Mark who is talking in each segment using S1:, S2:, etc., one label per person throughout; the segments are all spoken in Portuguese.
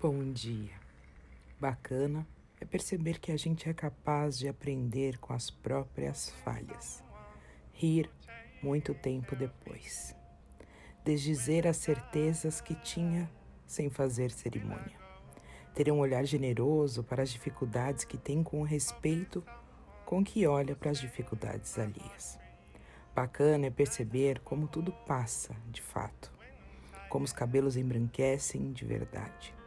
S1: Bom dia. Bacana é perceber que a gente é capaz de aprender com as próprias falhas. Rir muito tempo depois. Desdizer as certezas que tinha sem fazer cerimônia. Ter um olhar generoso para as dificuldades que tem com o respeito com que olha para as dificuldades alheias. Bacana é perceber como tudo passa, de fato, como os cabelos embranquecem de verdade,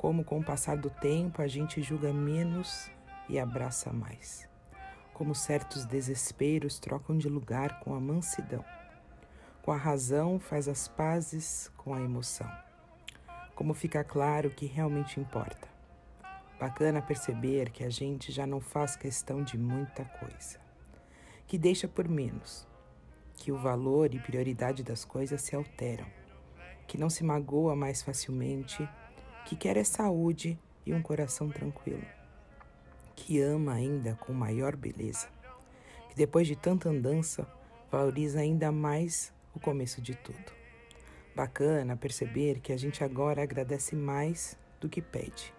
S1: como com o passar do tempo a gente julga menos e abraça mais, como certos desesperos trocam de lugar com a mansidão, com a razão faz as pazes com a emoção, como fica claro o que realmente importa. Bacana perceber que a gente já não faz questão de muita coisa, que deixa por menos, que o valor e prioridade das coisas se alteram, que não se magoa mais facilmente, que quer é saúde e um coração tranquilo, que ama ainda com maior beleza, que depois de tanta andança valoriza ainda mais o começo de tudo. Bacana perceber que a gente agora agradece mais do que pede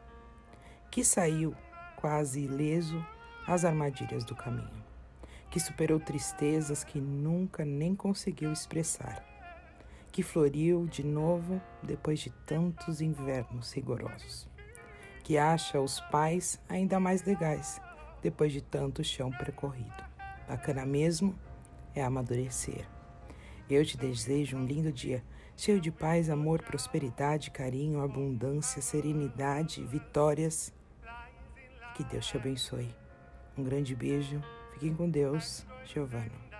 S1: que saiu quase ileso às armadilhas do caminho, que superou tristezas que nunca nem conseguiu expressar, que floriu de novo depois de tantos invernos rigorosos, que acha os pais ainda mais legais depois de tanto chão percorrido. Bacana mesmo é amadurecer. Eu te desejo um lindo dia, cheio de paz, amor, prosperidade, carinho, abundância, serenidade, vitórias que Deus te abençoe. Um grande beijo. Fiquem com Deus. Giovana.